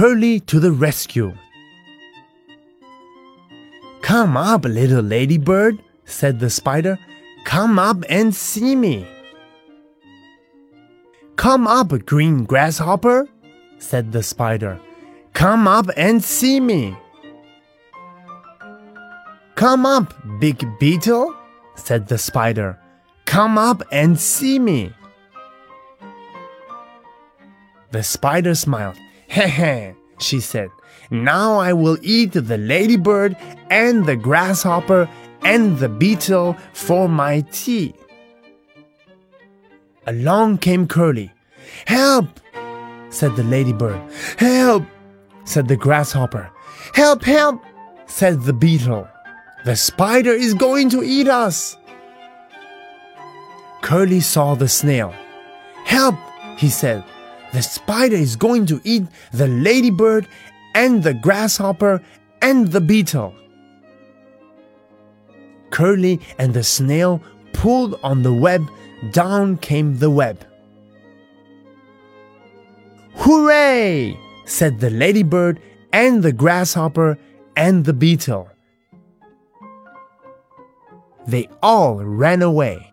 Curly to the rescue. Come up, little ladybird, said the spider. Come up and see me. Come up, green grasshopper, said the spider. Come up and see me. Come up, big beetle, said the spider. Come up and see me. The spider smiled. Heh heh, she said. Now I will eat the ladybird and the grasshopper and the beetle for my tea. Along came Curly. Help! said the ladybird. Help! said the grasshopper. Help, help! said the beetle. The spider is going to eat us. Curly saw the snail. Help, he said. The spider is going to eat the ladybird and the grasshopper and the beetle. Curly and the snail pulled on the web, down came the web. Hooray! said the ladybird and the grasshopper and the beetle. They all ran away.